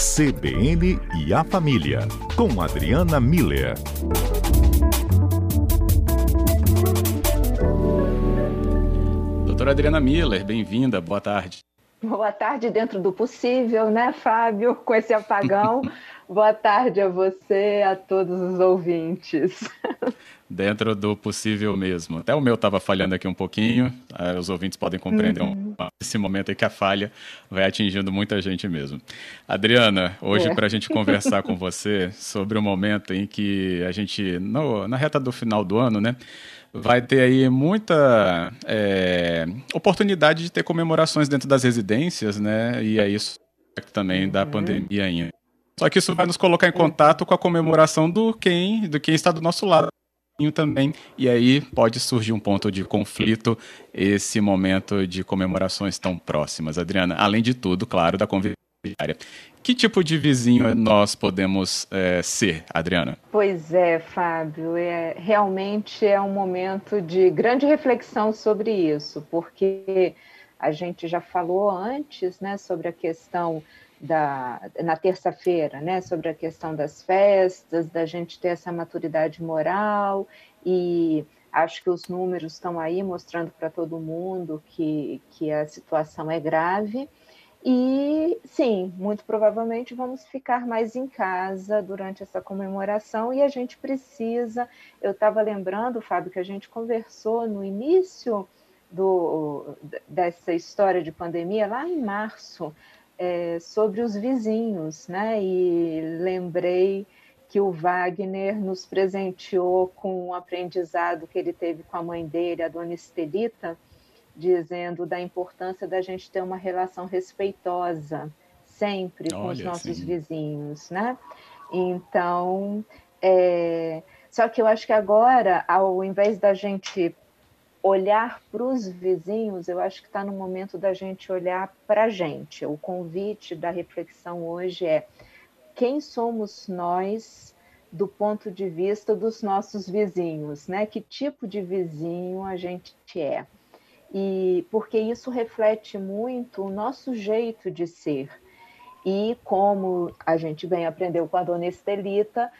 CBN e a Família, com Adriana Miller. Doutora Adriana Miller, bem-vinda, boa tarde. Boa tarde, dentro do possível, né, Fábio, com esse apagão. boa tarde a você, a todos os ouvintes. Dentro do possível mesmo. Até o meu estava falhando aqui um pouquinho, os ouvintes podem compreender uhum. esse momento aí que a falha vai atingindo muita gente mesmo. Adriana, hoje é. para a gente conversar com você sobre o momento em que a gente, no, na reta do final do ano, né, vai ter aí muita é, oportunidade de ter comemorações dentro das residências, né? E é isso também da uhum. pandemia ainda. Só que isso vai nos colocar em contato com a comemoração do quem, do quem está do nosso lado também, e aí pode surgir um ponto de conflito esse momento de comemorações tão próximas. Adriana, além de tudo, claro, da convivência. Que tipo de vizinho nós podemos é, ser, Adriana? Pois é, Fábio, é, realmente é um momento de grande reflexão sobre isso, porque a gente já falou antes né, sobre a questão da, na terça-feira, né, sobre a questão das festas, da gente ter essa maturidade moral, e acho que os números estão aí mostrando para todo mundo que, que a situação é grave. E sim, muito provavelmente vamos ficar mais em casa durante essa comemoração e a gente precisa. Eu estava lembrando, Fábio, que a gente conversou no início do, dessa história de pandemia, lá em março, é, sobre os vizinhos, né? E lembrei que o Wagner nos presenteou com um aprendizado que ele teve com a mãe dele, a dona Estelita dizendo da importância da gente ter uma relação respeitosa sempre Olha, com os nossos sim. vizinhos, né? Então, é... só que eu acho que agora, ao invés da gente olhar para os vizinhos, eu acho que está no momento da gente olhar para a gente. O convite da reflexão hoje é quem somos nós do ponto de vista dos nossos vizinhos, né? Que tipo de vizinho a gente é? e porque isso reflete muito o nosso jeito de ser. E como a gente bem aprendeu com a dona Estelita,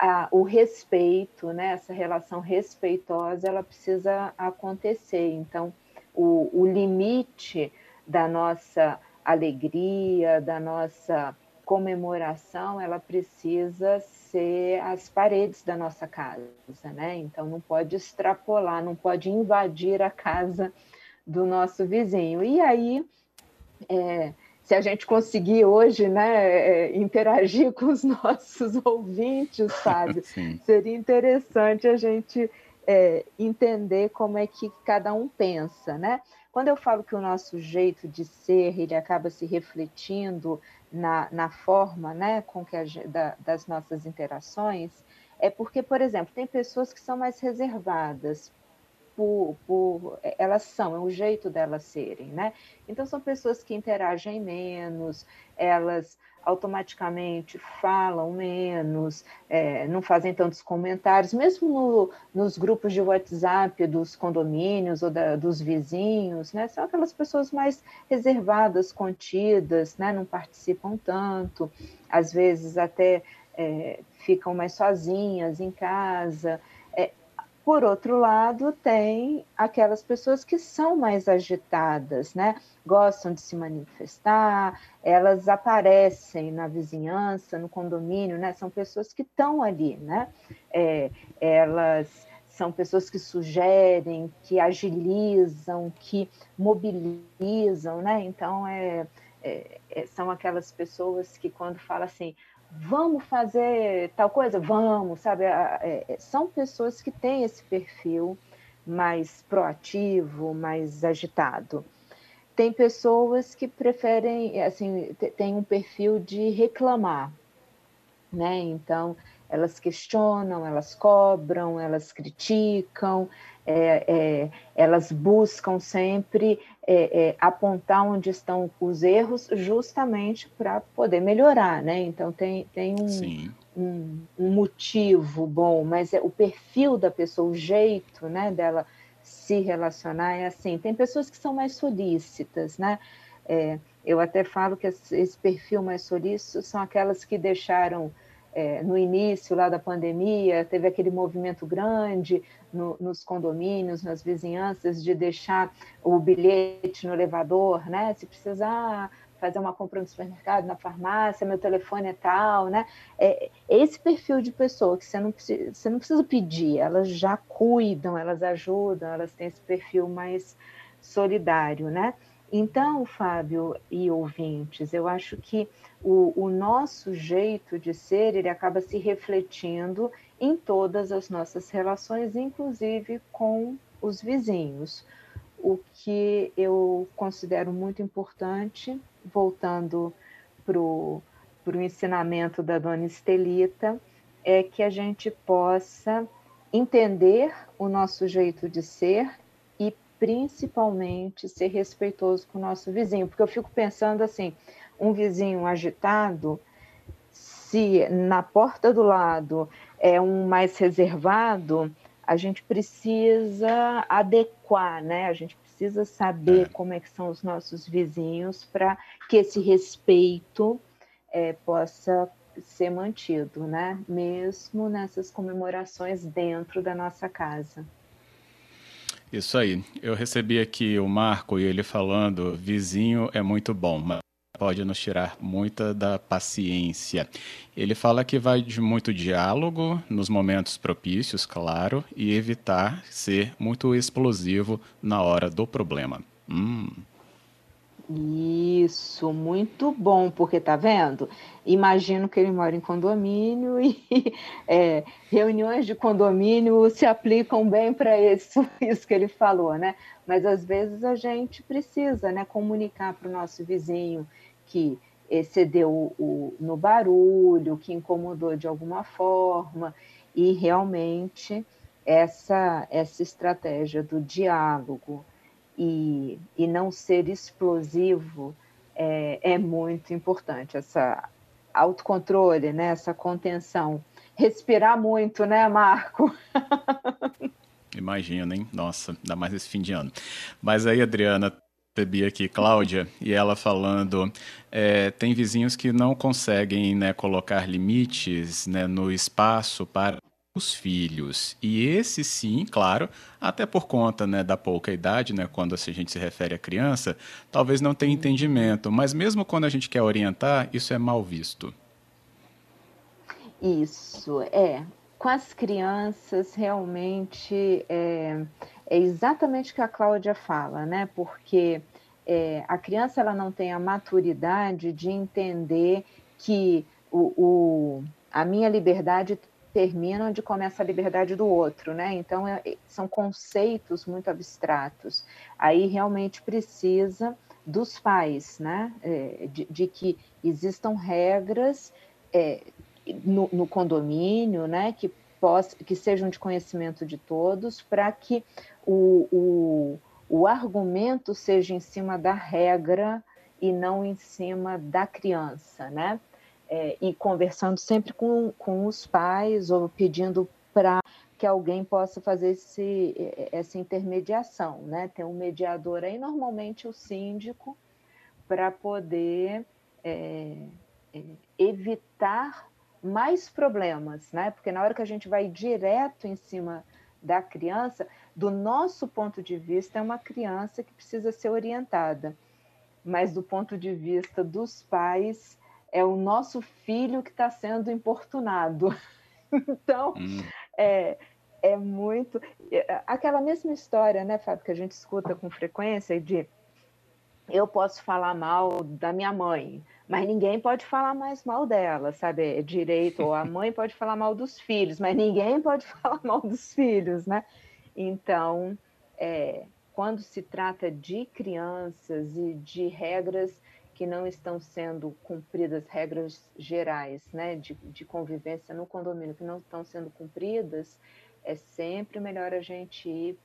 a, o respeito, né, essa relação respeitosa, ela precisa acontecer. Então, o, o limite da nossa alegria, da nossa comemoração, ela precisa ser as paredes da nossa casa, né? Então não pode extrapolar, não pode invadir a casa do nosso vizinho. E aí, é, se a gente conseguir hoje né, é, interagir com os nossos ouvintes, sabe, seria interessante a gente é, entender como é que cada um pensa, né? Quando eu falo que o nosso jeito de ser ele acaba se refletindo na, na forma, né, com que a, da, das nossas interações, é porque, por exemplo, tem pessoas que são mais reservadas, por, por, elas são, é o jeito delas serem, né? Então são pessoas que interagem menos, elas automaticamente falam menos, é, não fazem tantos comentários, mesmo no, nos grupos de WhatsApp dos condomínios ou da, dos vizinhos, né? São aquelas pessoas mais reservadas, contidas, né? Não participam tanto, às vezes até é, ficam mais sozinhas em casa. Por outro lado, tem aquelas pessoas que são mais agitadas, né? Gostam de se manifestar, elas aparecem na vizinhança, no condomínio, né? São pessoas que estão ali, né? É, elas são pessoas que sugerem, que agilizam, que mobilizam, né? Então, é, é, é são aquelas pessoas que quando fala assim, vamos fazer tal coisa? Vamos, sabe? É, é, são pessoas que têm esse perfil mais proativo, mais agitado. Tem pessoas que preferem, assim, tem um perfil de reclamar, né? Então, elas questionam, elas cobram, elas criticam, é, é, elas buscam sempre é, é apontar onde estão os erros, justamente para poder melhorar, né? Então tem, tem um, um, um, motivo bom, mas é o perfil da pessoa, o jeito, né, dela se relacionar é assim. Tem pessoas que são mais solícitas, né? É, Eu até falo que esse perfil mais solícito são aquelas que deixaram é, no início lá da pandemia, teve aquele movimento grande no, nos condomínios, nas vizinhanças, de deixar o bilhete no elevador, né? Se precisar fazer uma compra no supermercado, na farmácia, meu telefone é tal, né? É, esse perfil de pessoa que você não, precisa, você não precisa pedir, elas já cuidam, elas ajudam, elas têm esse perfil mais solidário, né? Então, Fábio e ouvintes, eu acho que o, o, nosso jeito de ser, ele acaba se refletindo em todas as nossas relações, inclusive com os vizinhos. O que eu considero muito importante, voltando para o ensinamento da dona Estelita, é que a gente possa entender o nosso jeito de ser principalmente ser respeitoso com o nosso vizinho, porque eu fico pensando assim, um vizinho agitado, se na porta do lado é um mais reservado, a gente precisa adequar, né? A gente precisa saber é. como é que são os nossos vizinhos para que esse respeito é, possa ser mantido, né? Mesmo nessas comemorações dentro da nossa casa. Isso aí. Eu recebi aqui o Marco e ele falando: vizinho é muito bom, mas pode nos tirar muita da paciência. Ele fala que vai de muito diálogo nos momentos propícios, claro, e evitar ser muito explosivo na hora do problema. Hum. Isso, muito bom, porque tá vendo? Imagino que ele mora em condomínio e é, reuniões de condomínio se aplicam bem para isso, isso que ele falou, né? Mas às vezes a gente precisa né, comunicar para o nosso vizinho que excedeu o, o, no barulho, que incomodou de alguma forma, e realmente essa, essa estratégia do diálogo e, e não ser explosivo é, é muito importante. Essa autocontrole, né? essa contenção. Respirar muito, né, Marco? Imagina, hein? Nossa, ainda mais esse fim de ano. Mas aí, Adriana, recebi aqui Cláudia e ela falando é, tem vizinhos que não conseguem né, colocar limites né, no espaço para os filhos. E esse sim, claro, até por conta né, da pouca idade, né, quando a gente se refere à criança, talvez não tenha entendimento, mas mesmo quando a gente quer orientar, isso é mal visto. Isso, é. Com as crianças, realmente, é, é exatamente o que a Cláudia fala, né? Porque é, a criança ela não tem a maturidade de entender que o, o a minha liberdade termina onde começa a liberdade do outro, né? Então, é, são conceitos muito abstratos. Aí realmente precisa dos pais, né? É, de, de, que existam regras é, no, no, condomínio, né? Que, possa, que sejam de conhecimento de todos, para que o, o, o argumento seja em cima da regra e não em cima da criança, né? É, e conversando sempre com, com os pais ou pedindo para que alguém possa fazer esse, essa intermediação, né? Tem um mediador aí, normalmente o síndico, para poder é, é, evitar mais problemas, né? Porque na hora que a gente vai direto em cima da criança, do nosso ponto de vista, é uma criança que precisa ser orientada, mas do ponto de vista dos pais, é o nosso filho que está sendo importunado. então, hum. é, é muito. É, aquela mesma história, né, Fábio, que a gente escuta com frequência de eu posso falar mal da minha mãe, mas ninguém pode falar mais mal dela, sabe? É direito, ou a mãe pode falar mal dos filhos, mas ninguém pode falar mal dos filhos, né? Então, é, quando se trata de crianças e de regras que não estão sendo cumpridas regras gerais né, de, de convivência no condomínio, que não estão sendo cumpridas, é sempre melhor a gente ir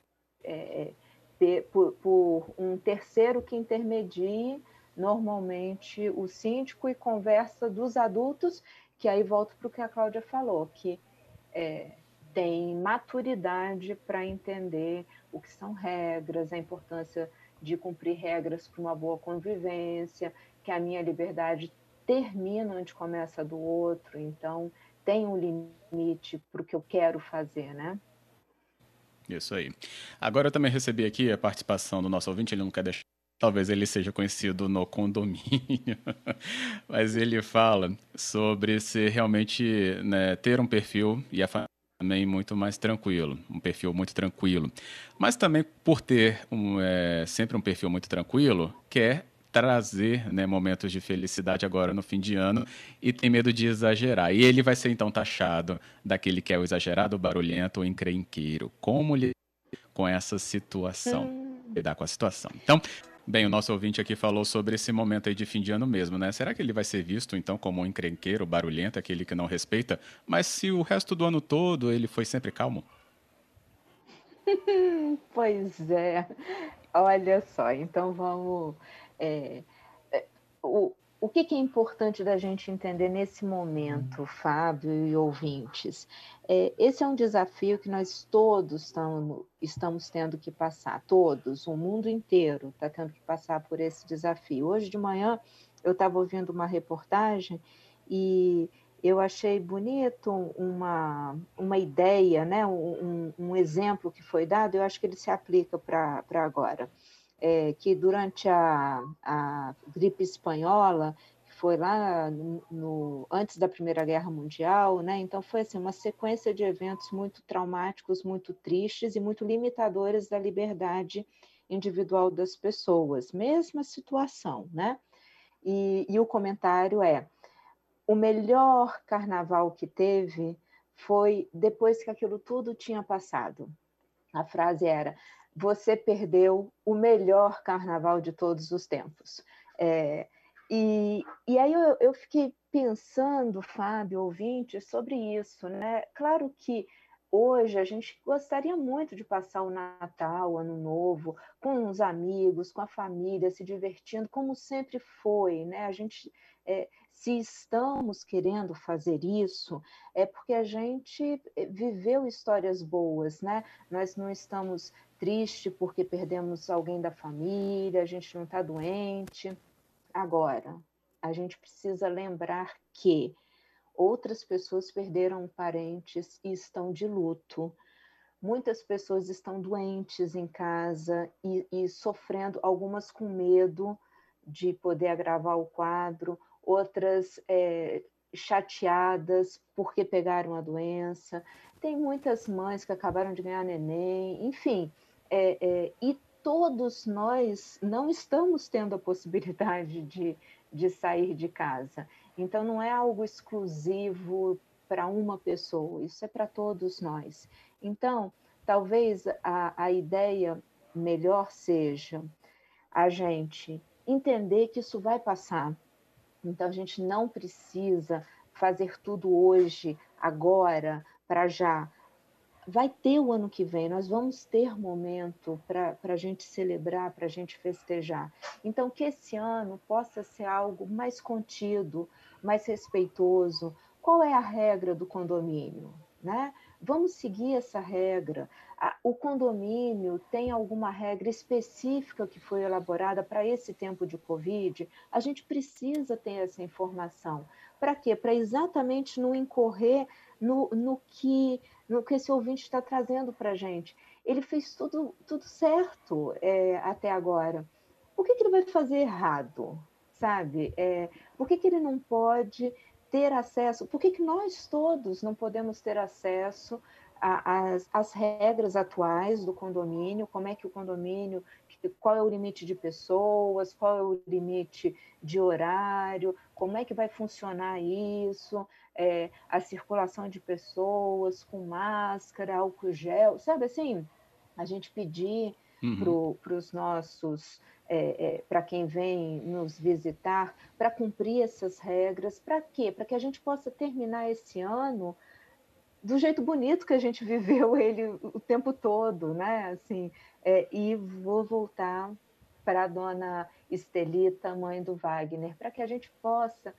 é, ter, por, por, um terceiro que intermedie, normalmente o síndico, e conversa dos adultos, que aí volto para o que a Cláudia falou, que é, tem maturidade para entender o que são regras, a importância de cumprir regras para uma boa convivência, que a minha liberdade termina onde começa do outro, então tem um limite para o que eu quero fazer, né? Isso aí. Agora eu também recebi aqui a participação do nosso ouvinte, ele não quer deixar. Talvez ele seja conhecido no condomínio, mas ele fala sobre se realmente né, ter um perfil e a também muito mais tranquilo, um perfil muito tranquilo. Mas também por ter um, é, sempre um perfil muito tranquilo, quer trazer né, momentos de felicidade agora no fim de ano e tem medo de exagerar. E ele vai ser então taxado daquele que é o exagerado, barulhento ou encrenqueiro. Como lidar com essa situação? Hum. Lidar com a situação. Então, bem, o nosso ouvinte aqui falou sobre esse momento aí de fim de ano mesmo, né? Será que ele vai ser visto então como um encrenqueiro, barulhento, aquele que não respeita? Mas se o resto do ano todo ele foi sempre calmo? pois é. Olha só, então vamos é, é, o, o que, que, é importante da gente entender nesse momento, Fábio e ouvintes? É, esse é um desafio que nós todos estamos, estamos tendo que passar, todos, o mundo inteiro está tendo que passar por esse desafio. Hoje de manhã eu estava ouvindo uma reportagem e eu achei bonito uma, uma ideia, né, um, um exemplo que foi dado, eu acho que ele se aplica para agora é, que durante a, a gripe espanhola, foi lá no, no, antes da Primeira Guerra Mundial, né? Então foi assim uma sequência de eventos muito traumáticos, muito tristes e muito limitadores da liberdade individual das pessoas. Mesma situação, né? E, e o comentário é: o melhor carnaval que teve foi depois que aquilo tudo tinha passado. A frase era: você perdeu o melhor carnaval de todos os tempos. É, e, e aí eu, eu fiquei pensando, Fábio, ouvinte, sobre isso, né? Claro que hoje a gente gostaria muito de passar o Natal, o Ano Novo, com os amigos, com a família, se divertindo, como sempre foi, né? A gente, é, se estamos querendo fazer isso, é porque a gente é, viveu histórias boas, né? Nós não estamos triste porque perdemos alguém da família, a gente não está doente. Agora, a gente precisa lembrar que outras pessoas perderam parentes e estão de luto. Muitas pessoas estão doentes em casa e, e sofrendo, algumas com medo de poder agravar o quadro, outras é, chateadas porque pegaram a doença. Tem muitas mães que acabaram de ganhar neném, enfim, é, é, e todos nós não estamos tendo a possibilidade de, de sair de casa. Então, não é algo exclusivo para uma pessoa, isso é para todos nós. Então, talvez a, a ideia melhor seja a gente entender que isso vai passar. Então, a gente não precisa fazer tudo hoje, agora, para já vai ter o ano que vem, nós vamos ter momento para a gente celebrar, para a gente festejar. Então, que esse ano possa ser algo mais contido, mais respeitoso. Qual é a regra do condomínio? Né? Vamos seguir essa regra. O condomínio tem alguma regra específica que foi elaborada para esse tempo de Covid? A gente precisa ter essa informação. Para quê? Para exatamente não incorrer no, no que no que esse ouvinte está trazendo para a gente. Ele fez tudo, tudo certo é, até agora. Por que, que ele vai fazer errado? Sabe? É, por que, que ele não pode ter acesso? Por que, que nós todos não podemos ter acesso às, às regras atuais do condomínio? Como é que o condomínio qual é o limite de pessoas, qual é o limite de horário, como é que vai funcionar isso, é, a circulação de pessoas com máscara, álcool gel, sabe assim? A gente pedir uhum. para os nossos, é, é, para quem vem nos visitar, para cumprir essas regras, para quê? Para que a gente possa terminar esse ano do jeito bonito que a gente viveu ele o tempo todo, né? Assim, é, e vou voltar para a dona Estelita, mãe do Wagner, para que a gente possa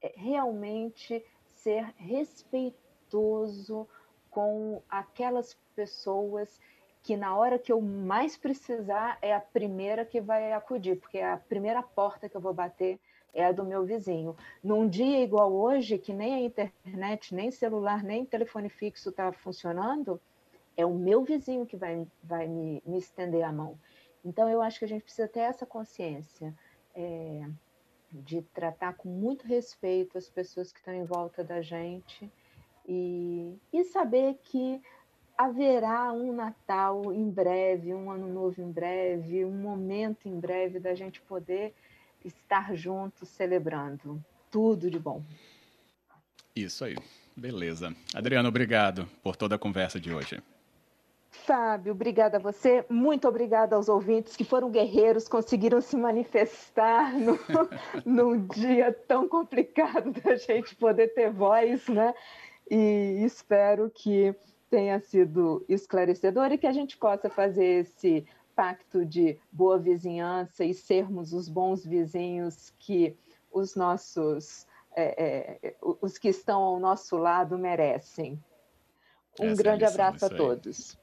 é, realmente ser respeitoso com aquelas pessoas que na hora que eu mais precisar é a primeira que vai acudir, porque é a primeira porta que eu vou bater é a do meu vizinho. Num dia igual hoje, que nem a internet, nem celular, nem telefone fixo está funcionando, é o meu vizinho que vai, vai me, me, estender a mão. Então, eu acho que a gente precisa ter essa consciência é, de tratar com muito respeito as pessoas que estão em volta da gente e, e saber que haverá um Natal em breve, um Ano Novo em breve, um momento em breve da gente poder estar juntos celebrando. Tudo de bom. Isso aí. Beleza. Adriano, obrigado por toda a conversa de hoje. Fábio, obrigada a você. Muito obrigada aos ouvintes que foram guerreiros, conseguiram se manifestar no, num dia tão complicado da gente poder ter voz, né? E espero que tenha sido esclarecedor e que a gente possa fazer esse pacto de boa vizinhança e sermos os bons vizinhos que os nossos é, é, os que estão ao nosso lado merecem. Um Essa grande é abraço a todos.